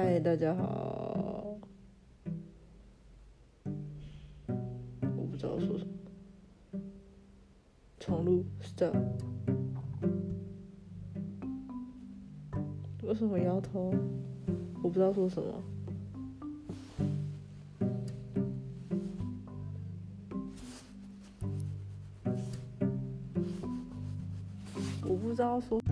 嗨，大家好。我不知道说什么。重录，stop。为什么摇头？我不知道说什么。我不知道说。